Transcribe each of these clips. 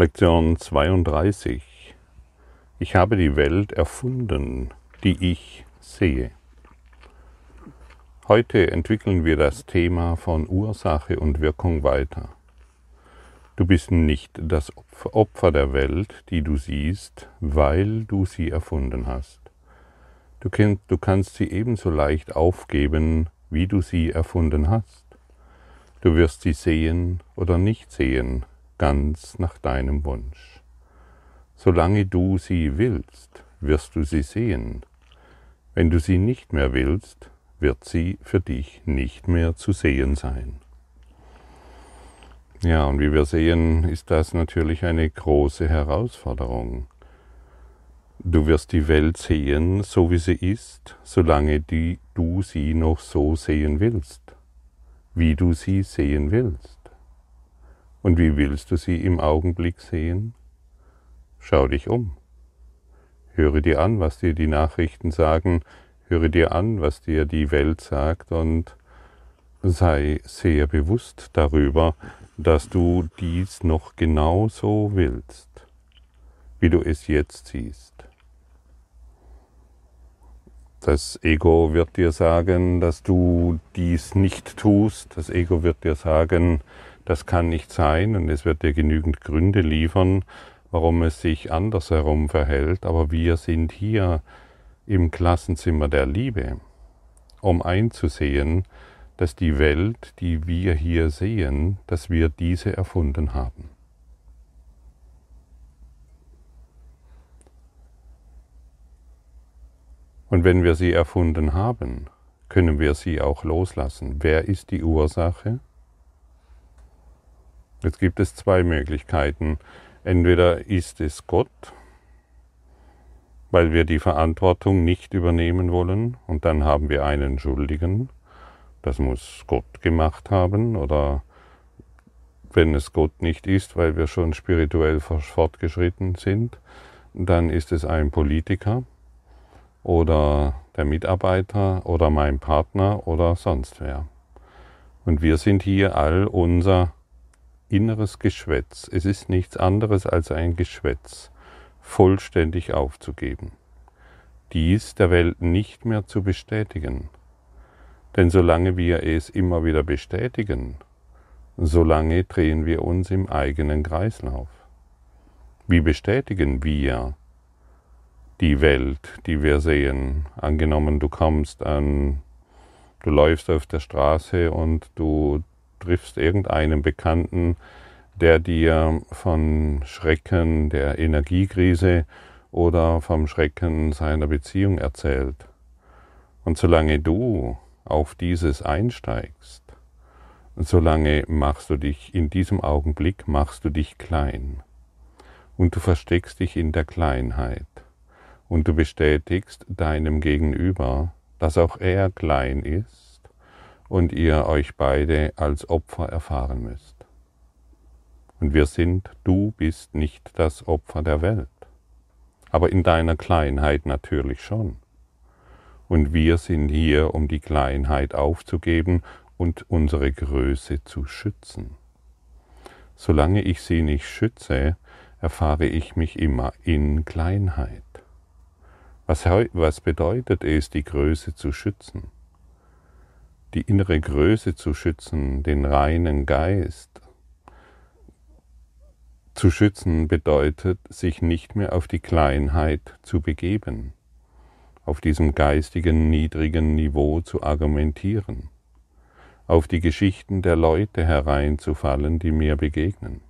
Lektion 32. Ich habe die Welt erfunden, die ich sehe. Heute entwickeln wir das Thema von Ursache und Wirkung weiter. Du bist nicht das Opfer der Welt, die du siehst, weil du sie erfunden hast. Du, kannst sie ebenso leicht aufgeben, wie du sie erfunden hast. Du wirst sie sehen oder nicht sehen, ganz nach deinem Wunsch. Solange du sie willst, wirst du sie sehen. Wenn du sie nicht mehr willst, wird sie für dich nicht mehr zu sehen sein. Ja, und wie wir sehen, ist das natürlich eine große Herausforderung. Du wirst die Welt sehen, so wie sie ist, solange die, du sie noch so sehen willst, wie du sie sehen willst. Und wie willst du sie im Augenblick sehen? Schau dich um. Höre dir an, was dir die Nachrichten sagen, höre dir an, was dir die Welt sagt und sei sehr bewusst darüber, dass du dies noch genauso willst, wie du es jetzt siehst. Das Ego wird dir sagen, dass du dies nicht tust. Das Ego wird dir sagen, das kann nicht sein und es wird dir genügend Gründe liefern, warum es sich andersherum verhält, aber wir sind hier im Klassenzimmer der Liebe, um einzusehen, dass die Welt, die wir hier sehen, dass wir diese erfunden haben. Und wenn wir sie erfunden haben, können wir sie auch loslassen. Wer ist die Ursache? Jetzt gibt es zwei Möglichkeiten. Entweder ist es Gott, weil wir die Verantwortung nicht übernehmen wollen und dann haben wir einen Schuldigen. Das muss Gott gemacht haben oder wenn es Gott nicht ist, weil wir schon spirituell fortgeschritten sind, dann ist es ein Politiker oder der Mitarbeiter oder mein Partner oder sonst wer. Und wir sind hier all unser inneres Geschwätz, es ist nichts anderes als ein Geschwätz, vollständig aufzugeben, dies der Welt nicht mehr zu bestätigen. Denn solange wir es immer wieder bestätigen, solange drehen wir uns im eigenen Kreislauf. Wie bestätigen wir die Welt, die wir sehen? Angenommen, du kommst an, du läufst auf der Straße und du triffst irgendeinen Bekannten, der dir von Schrecken der Energiekrise oder vom Schrecken seiner Beziehung erzählt. Und solange du auf dieses einsteigst, solange machst du dich in diesem Augenblick, machst du dich klein. Und du versteckst dich in der Kleinheit. Und du bestätigst deinem Gegenüber, dass auch er klein ist und ihr euch beide als Opfer erfahren müsst. Und wir sind, du bist nicht das Opfer der Welt, aber in deiner Kleinheit natürlich schon. Und wir sind hier, um die Kleinheit aufzugeben und unsere Größe zu schützen. Solange ich sie nicht schütze, erfahre ich mich immer in Kleinheit. Was, was bedeutet es, die Größe zu schützen? Die innere Größe zu schützen, den reinen Geist zu schützen bedeutet, sich nicht mehr auf die Kleinheit zu begeben, auf diesem geistigen niedrigen Niveau zu argumentieren, auf die Geschichten der Leute hereinzufallen, die mir begegnen.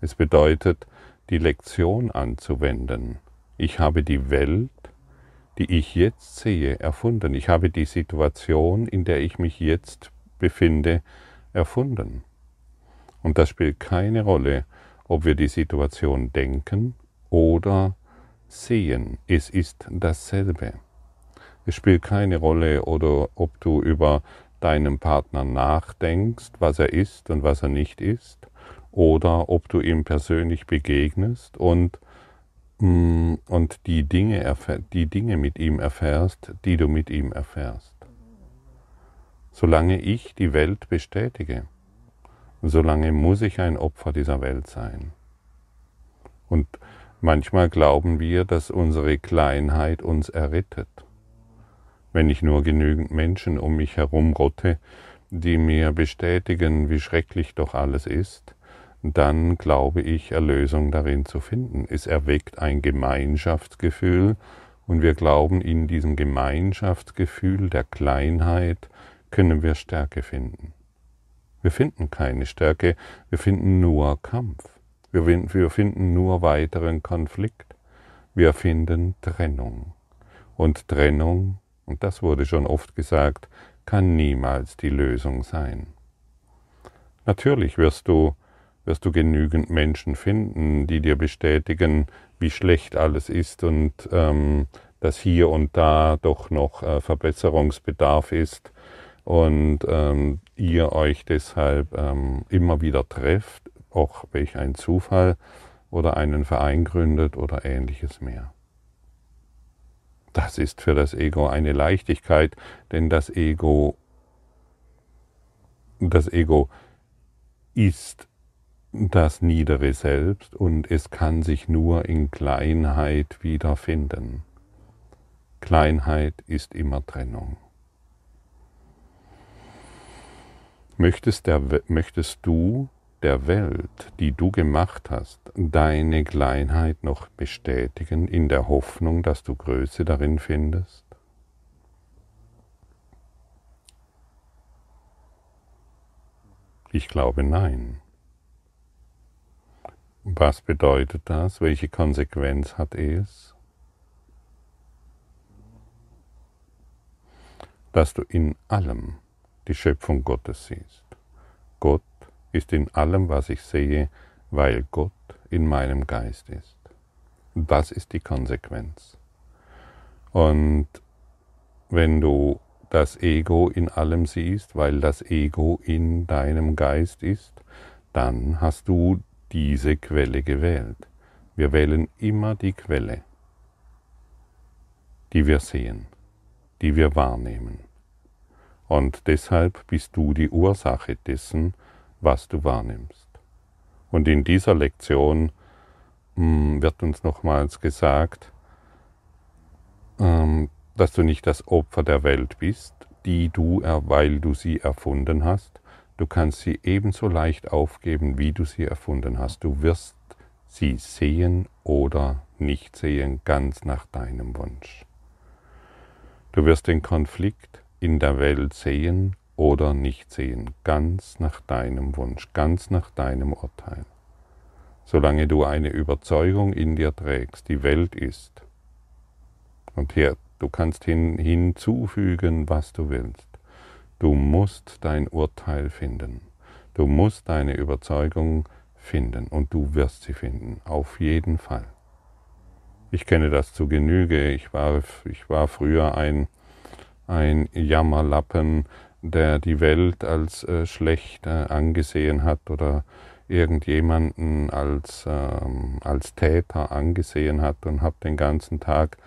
Es bedeutet, die Lektion anzuwenden. Ich habe die Welt die ich jetzt sehe, erfunden. Ich habe die Situation, in der ich mich jetzt befinde, erfunden. Und das spielt keine Rolle, ob wir die Situation denken oder sehen. Es ist dasselbe. Es spielt keine Rolle, oder ob du über deinen Partner nachdenkst, was er ist und was er nicht ist, oder ob du ihm persönlich begegnest und und die Dinge, die Dinge mit ihm erfährst, die du mit ihm erfährst. Solange ich die Welt bestätige, solange muss ich ein Opfer dieser Welt sein. Und manchmal glauben wir, dass unsere Kleinheit uns errettet. Wenn ich nur genügend Menschen um mich herum rotte, die mir bestätigen, wie schrecklich doch alles ist, dann glaube ich, Erlösung darin zu finden. Es erweckt ein Gemeinschaftsgefühl und wir glauben, in diesem Gemeinschaftsgefühl der Kleinheit können wir Stärke finden. Wir finden keine Stärke, wir finden nur Kampf. Wir finden nur weiteren Konflikt. Wir finden Trennung. Und Trennung, und das wurde schon oft gesagt, kann niemals die Lösung sein. Natürlich wirst du, wirst du genügend Menschen finden, die dir bestätigen, wie schlecht alles ist und ähm, dass hier und da doch noch äh, Verbesserungsbedarf ist und ähm, ihr euch deshalb ähm, immer wieder trefft, auch welch ein Zufall oder einen Verein gründet oder ähnliches mehr. Das ist für das Ego eine Leichtigkeit, denn das Ego, das Ego ist das niedere Selbst und es kann sich nur in Kleinheit wiederfinden. Kleinheit ist immer Trennung. Möchtest, der, möchtest du der Welt, die du gemacht hast, deine Kleinheit noch bestätigen in der Hoffnung, dass du Größe darin findest? Ich glaube nein. Was bedeutet das? Welche Konsequenz hat es? Dass du in allem die Schöpfung Gottes siehst. Gott ist in allem, was ich sehe, weil Gott in meinem Geist ist. Das ist die Konsequenz. Und wenn du das Ego in allem siehst, weil das Ego in deinem Geist ist, dann hast du diese Quelle gewählt. Wir wählen immer die Quelle, die wir sehen, die wir wahrnehmen. Und deshalb bist du die Ursache dessen, was du wahrnimmst. Und in dieser Lektion hm, wird uns nochmals gesagt, ähm, dass du nicht das Opfer der Welt bist, die du, weil du sie erfunden hast. Du kannst sie ebenso leicht aufgeben, wie du sie erfunden hast. Du wirst sie sehen oder nicht sehen, ganz nach deinem Wunsch. Du wirst den Konflikt in der Welt sehen oder nicht sehen, ganz nach deinem Wunsch, ganz nach deinem Urteil. Solange du eine Überzeugung in dir trägst, die Welt ist, und hier, du kannst hin, hinzufügen, was du willst. Du musst dein Urteil finden. Du musst deine Überzeugung finden und du wirst sie finden, auf jeden Fall. Ich kenne das zu Genüge. Ich war, ich war früher ein, ein Jammerlappen, der die Welt als äh, schlecht äh, angesehen hat oder irgendjemanden als, ähm, als Täter angesehen hat und habe den ganzen Tag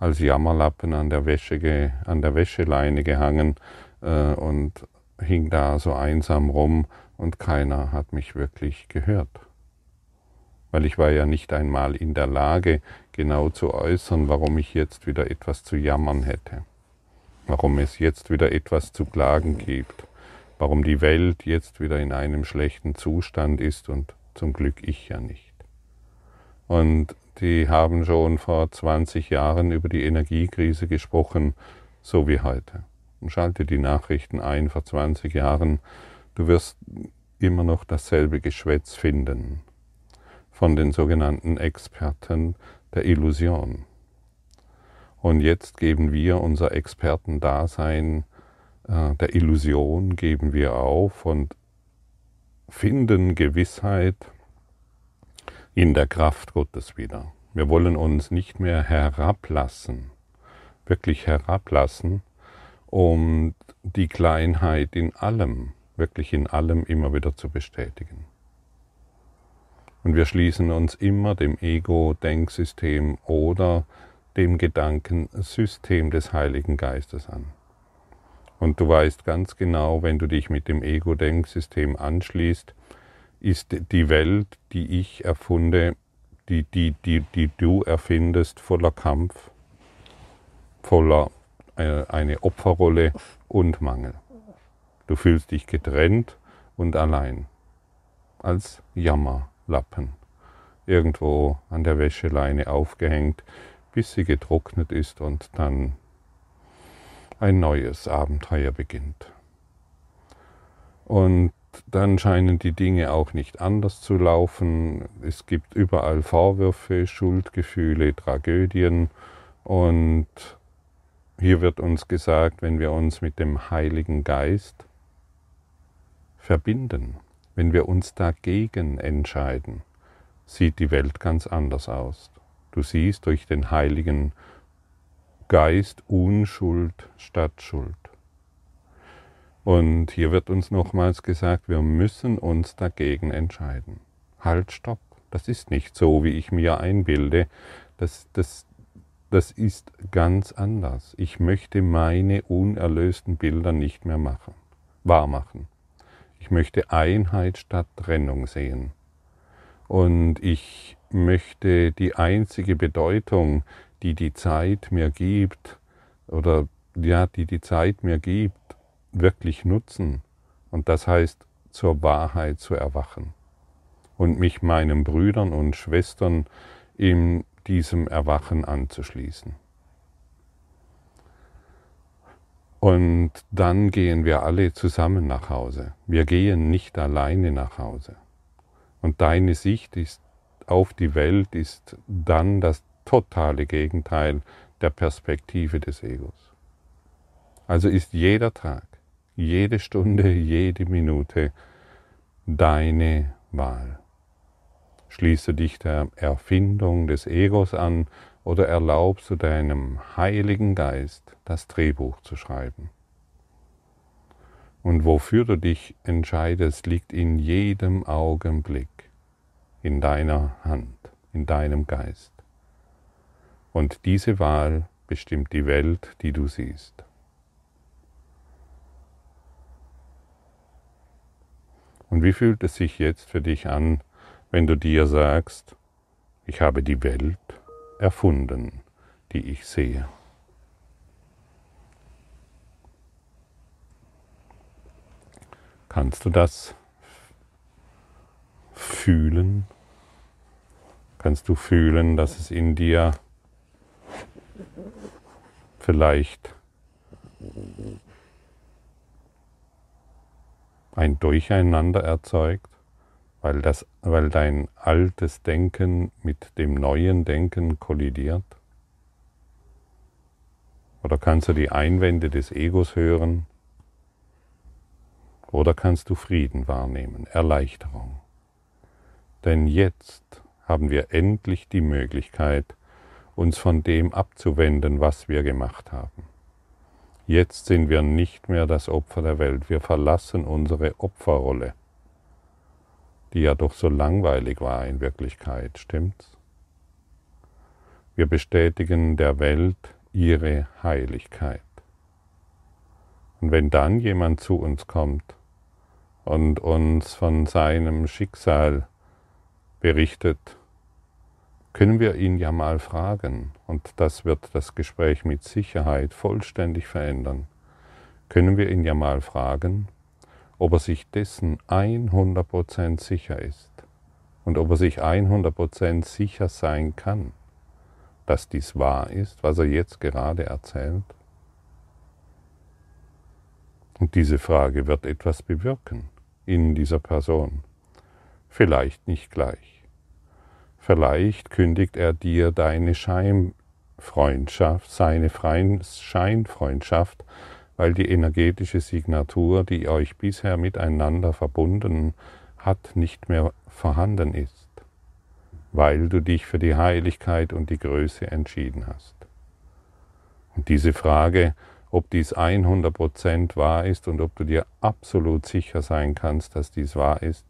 als Jammerlappen an der, Wäsche, an der Wäscheleine gehangen äh, und hing da so einsam rum und keiner hat mich wirklich gehört. Weil ich war ja nicht einmal in der Lage, genau zu äußern, warum ich jetzt wieder etwas zu jammern hätte warum es jetzt wieder etwas zu klagen gibt, warum die Welt jetzt wieder in einem schlechten Zustand ist und zum Glück ich ja nicht. Und die haben schon vor 20 Jahren über die Energiekrise gesprochen, so wie heute. Und schalte die Nachrichten ein vor 20 Jahren, du wirst immer noch dasselbe Geschwätz finden von den sogenannten Experten der Illusion. Und jetzt geben wir unser Expertendasein äh, der Illusion, geben wir auf und finden Gewissheit in der Kraft Gottes wieder. Wir wollen uns nicht mehr herablassen, wirklich herablassen, um die Kleinheit in allem, wirklich in allem immer wieder zu bestätigen. Und wir schließen uns immer dem Ego-Denksystem oder dem Gedankensystem des Heiligen Geistes an. Und du weißt ganz genau, wenn du dich mit dem Ego-Denksystem anschließt, ist die Welt, die ich erfunde, die, die, die, die du erfindest, voller Kampf, voller eine Opferrolle und Mangel. Du fühlst dich getrennt und allein, als Jammerlappen, irgendwo an der Wäscheleine aufgehängt, bis sie getrocknet ist und dann ein neues Abenteuer beginnt. Und dann scheinen die Dinge auch nicht anders zu laufen. Es gibt überall Vorwürfe, Schuldgefühle, Tragödien und hier wird uns gesagt, wenn wir uns mit dem Heiligen Geist verbinden, wenn wir uns dagegen entscheiden, sieht die Welt ganz anders aus. Du siehst durch den Heiligen Geist Unschuld statt Schuld. Und hier wird uns nochmals gesagt, wir müssen uns dagegen entscheiden. Halt, stopp. Das ist nicht so, wie ich mir einbilde. Das, das, das ist ganz anders. Ich möchte meine unerlösten Bilder nicht mehr machen, wahrmachen. Ich möchte Einheit statt Trennung sehen. Und ich möchte die einzige Bedeutung, die die Zeit mir gibt, oder ja, die die Zeit mir gibt, wirklich nutzen. Und das heißt, zur Wahrheit zu erwachen und mich meinen Brüdern und Schwestern in diesem Erwachen anzuschließen. Und dann gehen wir alle zusammen nach Hause. Wir gehen nicht alleine nach Hause. Und deine Sicht ist auf die Welt ist dann das totale Gegenteil der Perspektive des Egos. Also ist jeder Tag, jede Stunde, jede Minute deine Wahl. Schließe dich der Erfindung des Egos an oder erlaubst du deinem Heiligen Geist das Drehbuch zu schreiben. Und wofür du dich entscheidest, liegt in jedem Augenblick in deiner Hand, in deinem Geist. Und diese Wahl bestimmt die Welt, die du siehst. Und wie fühlt es sich jetzt für dich an, wenn du dir sagst, ich habe die Welt erfunden, die ich sehe. Kannst du das fühlen? Kannst du fühlen, dass es in dir vielleicht ein Durcheinander erzeugt? Weil, das, weil dein altes Denken mit dem neuen Denken kollidiert? Oder kannst du die Einwände des Egos hören? Oder kannst du Frieden wahrnehmen, Erleichterung? Denn jetzt haben wir endlich die Möglichkeit, uns von dem abzuwenden, was wir gemacht haben. Jetzt sind wir nicht mehr das Opfer der Welt, wir verlassen unsere Opferrolle die ja doch so langweilig war in Wirklichkeit, stimmt's? Wir bestätigen der Welt ihre Heiligkeit. Und wenn dann jemand zu uns kommt und uns von seinem Schicksal berichtet, können wir ihn ja mal fragen, und das wird das Gespräch mit Sicherheit vollständig verändern, können wir ihn ja mal fragen, ob er sich dessen 100% sicher ist und ob er sich 100% sicher sein kann, dass dies wahr ist, was er jetzt gerade erzählt? Und diese Frage wird etwas bewirken in dieser Person. Vielleicht nicht gleich. Vielleicht kündigt er dir deine Scheinfreundschaft, seine Scheinfreundschaft weil die energetische Signatur, die euch bisher miteinander verbunden hat, nicht mehr vorhanden ist, weil du dich für die Heiligkeit und die Größe entschieden hast. Und diese Frage, ob dies 100% wahr ist und ob du dir absolut sicher sein kannst, dass dies wahr ist,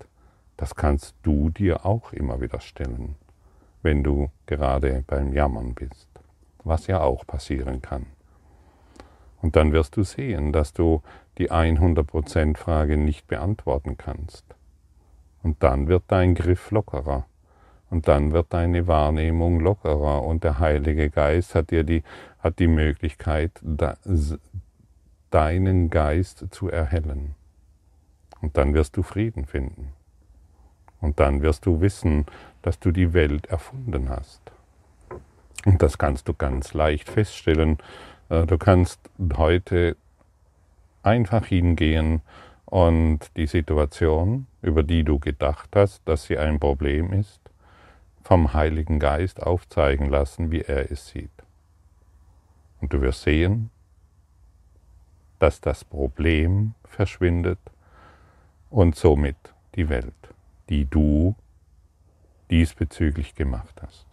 das kannst du dir auch immer wieder stellen, wenn du gerade beim Jammern bist, was ja auch passieren kann. Und dann wirst du sehen, dass du die 100% Frage nicht beantworten kannst. Und dann wird dein Griff lockerer. Und dann wird deine Wahrnehmung lockerer und der Heilige Geist hat dir die, hat die Möglichkeit, deinen Geist zu erhellen. Und dann wirst du Frieden finden. Und dann wirst du wissen, dass du die Welt erfunden hast. Und das kannst du ganz leicht feststellen. Äh, du kannst heute einfach hingehen und die Situation, über die du gedacht hast, dass sie ein Problem ist, vom Heiligen Geist aufzeigen lassen, wie er es sieht. Und du wirst sehen, dass das Problem verschwindet und somit die Welt, die du diesbezüglich gemacht hast.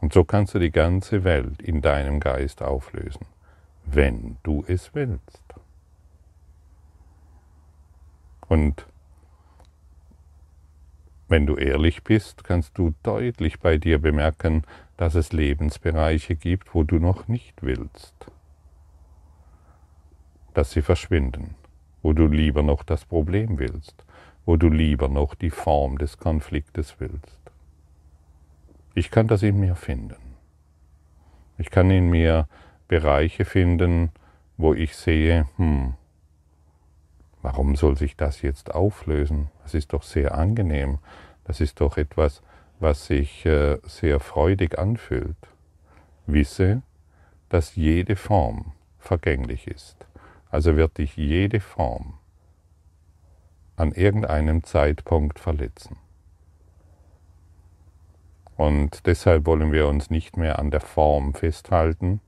Und so kannst du die ganze Welt in deinem Geist auflösen, wenn du es willst. Und wenn du ehrlich bist, kannst du deutlich bei dir bemerken, dass es Lebensbereiche gibt, wo du noch nicht willst, dass sie verschwinden, wo du lieber noch das Problem willst, wo du lieber noch die Form des Konfliktes willst. Ich kann das in mir finden. Ich kann in mir Bereiche finden, wo ich sehe, hm, warum soll sich das jetzt auflösen? Das ist doch sehr angenehm. Das ist doch etwas, was sich äh, sehr freudig anfühlt. Wisse, dass jede Form vergänglich ist. Also wird dich jede Form an irgendeinem Zeitpunkt verletzen. Und deshalb wollen wir uns nicht mehr an der Form festhalten,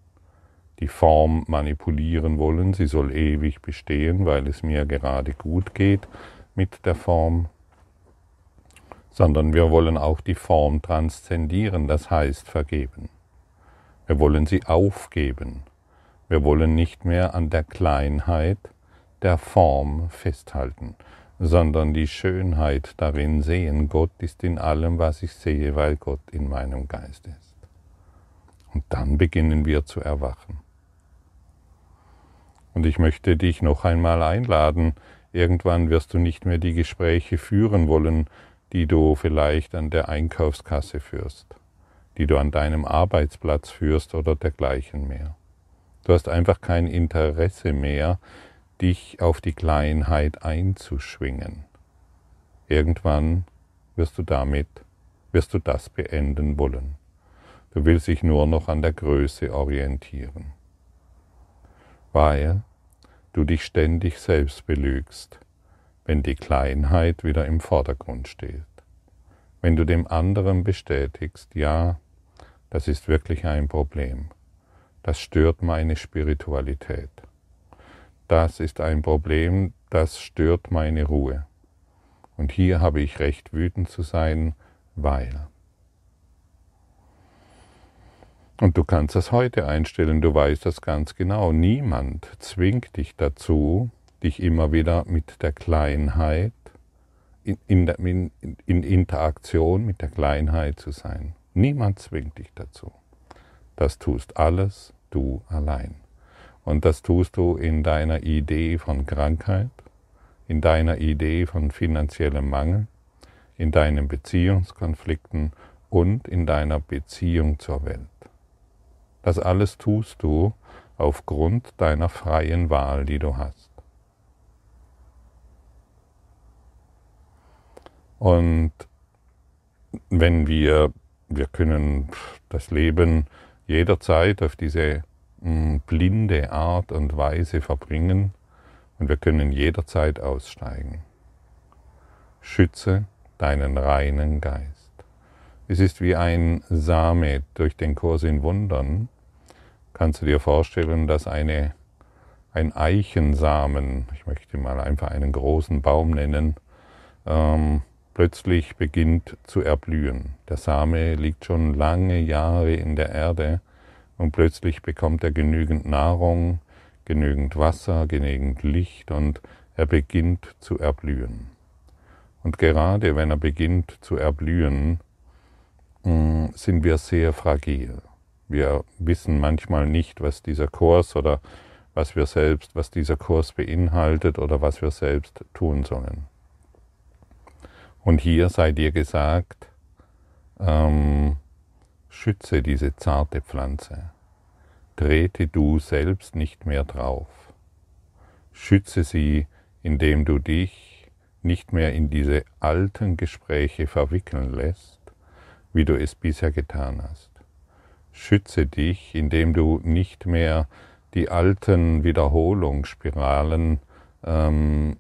die Form manipulieren wollen, sie soll ewig bestehen, weil es mir gerade gut geht mit der Form, sondern wir wollen auch die Form transzendieren, das heißt vergeben. Wir wollen sie aufgeben. Wir wollen nicht mehr an der Kleinheit der Form festhalten sondern die Schönheit darin sehen. Gott ist in allem, was ich sehe, weil Gott in meinem Geist ist. Und dann beginnen wir zu erwachen. Und ich möchte dich noch einmal einladen, irgendwann wirst du nicht mehr die Gespräche führen wollen, die du vielleicht an der Einkaufskasse führst, die du an deinem Arbeitsplatz führst oder dergleichen mehr. Du hast einfach kein Interesse mehr, dich auf die Kleinheit einzuschwingen. Irgendwann wirst du damit, wirst du das beenden wollen. Du willst dich nur noch an der Größe orientieren, weil du dich ständig selbst belügst, wenn die Kleinheit wieder im Vordergrund steht. Wenn du dem anderen bestätigst, ja, das ist wirklich ein Problem, das stört meine Spiritualität das ist ein Problem, das stört meine Ruhe. Und hier habe ich recht wütend zu sein, weil. Und du kannst das heute einstellen, du weißt das ganz genau. Niemand zwingt dich dazu, dich immer wieder mit der Kleinheit, in, in, in, Interaktion mit der Kleinheit zu sein. Niemand zwingt dich dazu. Das tust alles du allein. Und das tust du in deiner Idee von Krankheit, in deiner Idee von finanziellem Mangel, in deinen Beziehungskonflikten und in deiner Beziehung zur Welt. Das alles tust du aufgrund deiner freien Wahl, die du hast. Und wenn wir, wir können das Leben jederzeit auf diese blinde Art und Weise verbringen und wir können jederzeit aussteigen. Schütze deinen reinen Geist. Es ist wie ein Same durch den Kurs in Wundern. Kannst du dir vorstellen, dass eine, ein Eichensamen, ich möchte mal einfach einen großen Baum nennen, ähm, plötzlich beginnt zu erblühen. Der Same liegt schon lange Jahre in der Erde und plötzlich bekommt er genügend Nahrung, genügend Wasser, genügend Licht und er beginnt zu erblühen. Und gerade wenn er beginnt zu erblühen, mm, sind wir sehr fragil. Wir wissen manchmal nicht, was dieser Kurs oder was wir selbst, was dieser Kurs beinhaltet oder was wir selbst tun sollen. Und hier sei dir gesagt, ähm, schütze diese zarte Pflanze. Trete du selbst nicht mehr drauf. Schütze sie, indem du dich nicht mehr in diese alten Gespräche verwickeln lässt, wie du es bisher getan hast. Schütze dich, indem du nicht mehr die alten Wiederholungsspiralen, ähm,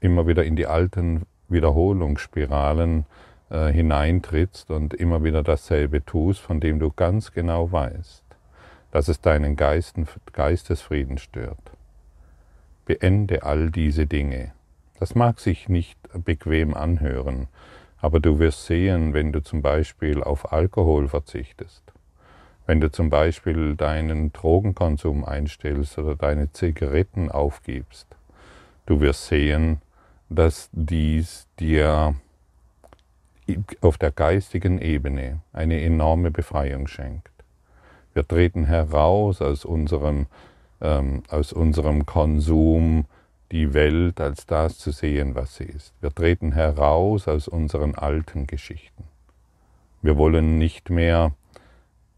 immer wieder in die alten Wiederholungsspiralen äh, hineintrittst und immer wieder dasselbe tust, von dem du ganz genau weißt, dass es deinen Geisten, Geistesfrieden stört. Beende all diese Dinge. Das mag sich nicht bequem anhören, aber du wirst sehen, wenn du zum Beispiel auf Alkohol verzichtest, wenn du zum Beispiel deinen Drogenkonsum einstellst oder deine Zigaretten aufgibst, du wirst sehen, dass dies dir auf der geistigen Ebene eine enorme Befreiung schenkt. Wir treten heraus aus unserem, ähm, aus unserem Konsum, die Welt als das zu sehen, was sie ist. Wir treten heraus aus unseren alten Geschichten. Wir wollen nicht mehr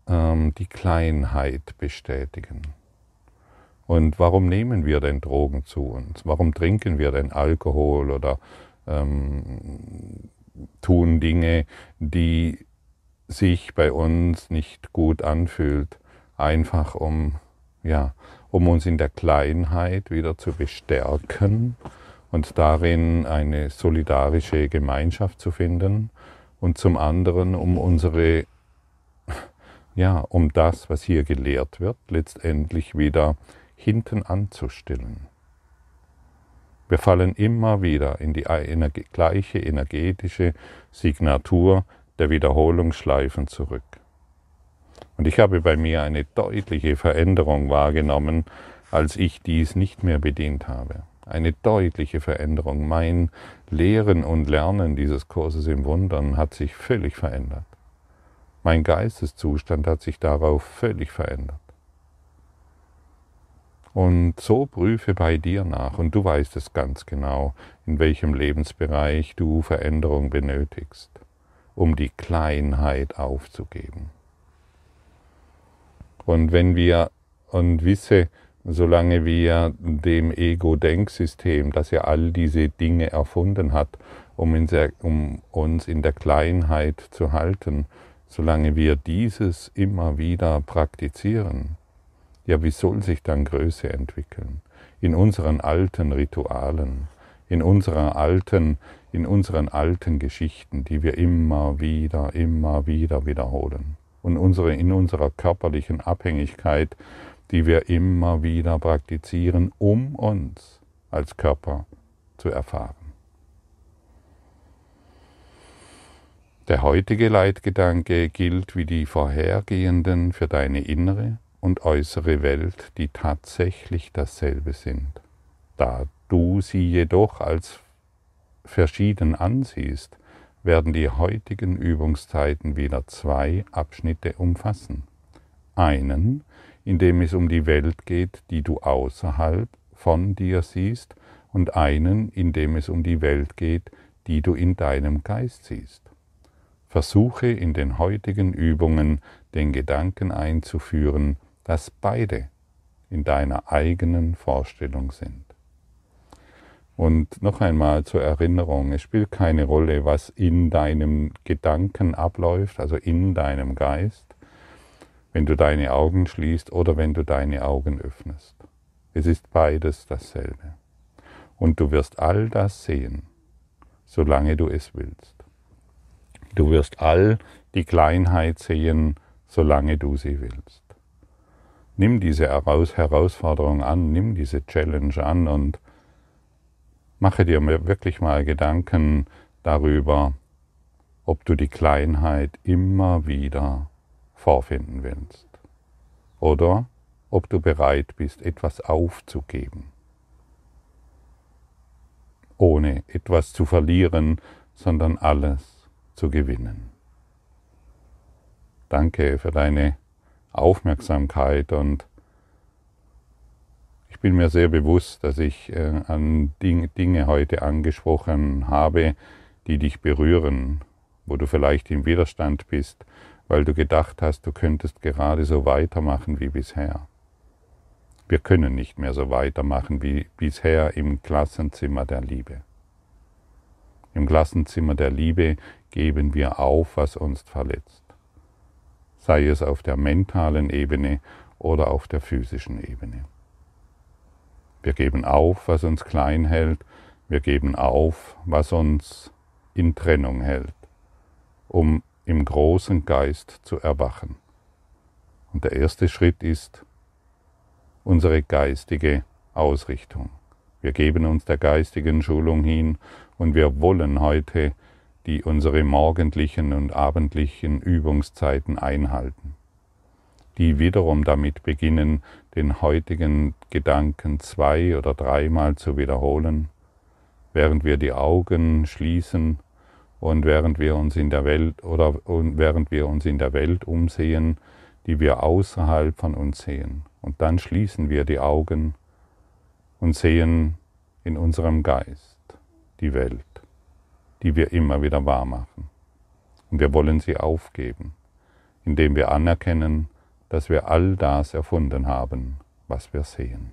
ähm, die Kleinheit bestätigen. Und warum nehmen wir denn Drogen zu uns? Warum trinken wir denn Alkohol oder ähm, tun Dinge, die sich bei uns nicht gut anfühlt, einfach um, ja, um uns in der Kleinheit wieder zu bestärken und darin eine solidarische Gemeinschaft zu finden und zum anderen um unsere, ja, um das, was hier gelehrt wird, letztendlich wieder hinten anzustellen. Wir fallen immer wieder in die gleiche energetische Signatur der Wiederholungsschleifen zurück. Und ich habe bei mir eine deutliche Veränderung wahrgenommen, als ich dies nicht mehr bedient habe. Eine deutliche Veränderung. Mein Lehren und Lernen dieses Kurses im Wundern hat sich völlig verändert. Mein Geisteszustand hat sich darauf völlig verändert. Und so prüfe bei dir nach und du weißt es ganz genau, in welchem Lebensbereich du Veränderung benötigst, um die Kleinheit aufzugeben. Und wenn wir und wisse, solange wir dem Ego-Denksystem, das ja all diese Dinge erfunden hat, um, um uns in der Kleinheit zu halten, solange wir dieses immer wieder praktizieren, ja, wie soll sich dann Größe entwickeln? In unseren alten Ritualen, in unserer alten, in unseren alten Geschichten, die wir immer wieder, immer wieder wiederholen. Und unsere, in unserer körperlichen Abhängigkeit, die wir immer wieder praktizieren, um uns als Körper zu erfahren. Der heutige Leitgedanke gilt wie die vorhergehenden für deine innere und äußere Welt, die tatsächlich dasselbe sind. Da du sie jedoch als verschieden ansiehst, werden die heutigen Übungszeiten wieder zwei Abschnitte umfassen. Einen, in dem es um die Welt geht, die du außerhalb von dir siehst, und einen, in dem es um die Welt geht, die du in deinem Geist siehst. Versuche in den heutigen Übungen den Gedanken einzuführen, dass beide in deiner eigenen Vorstellung sind. Und noch einmal zur Erinnerung, es spielt keine Rolle, was in deinem Gedanken abläuft, also in deinem Geist, wenn du deine Augen schließt oder wenn du deine Augen öffnest. Es ist beides dasselbe. Und du wirst all das sehen, solange du es willst. Du wirst all die Kleinheit sehen, solange du sie willst. Nimm diese Herausforderung an, nimm diese Challenge an und mache dir wirklich mal Gedanken darüber, ob du die Kleinheit immer wieder vorfinden willst oder ob du bereit bist, etwas aufzugeben, ohne etwas zu verlieren, sondern alles zu gewinnen. Danke für deine Aufmerksamkeit und ich bin mir sehr bewusst, dass ich äh, an Dinge heute angesprochen habe, die dich berühren, wo du vielleicht im Widerstand bist, weil du gedacht hast, du könntest gerade so weitermachen wie bisher. Wir können nicht mehr so weitermachen wie bisher im Klassenzimmer der Liebe. Im Klassenzimmer der Liebe geben wir auf, was uns verletzt, sei es auf der mentalen Ebene oder auf der physischen Ebene. Wir geben auf, was uns klein hält, wir geben auf, was uns in Trennung hält, um im großen Geist zu erwachen. Und der erste Schritt ist unsere geistige Ausrichtung. Wir geben uns der geistigen Schulung hin und wir wollen heute die unsere morgendlichen und abendlichen Übungszeiten einhalten, die wiederum damit beginnen, den heutigen Gedanken zwei oder dreimal zu wiederholen, während wir die Augen schließen und während wir uns in der Welt oder während wir uns in der Welt umsehen, die wir außerhalb von uns sehen. Und dann schließen wir die Augen und sehen in unserem Geist die Welt, die wir immer wieder wahr machen. Und wir wollen sie aufgeben, indem wir anerkennen, dass wir all das erfunden haben, was wir sehen.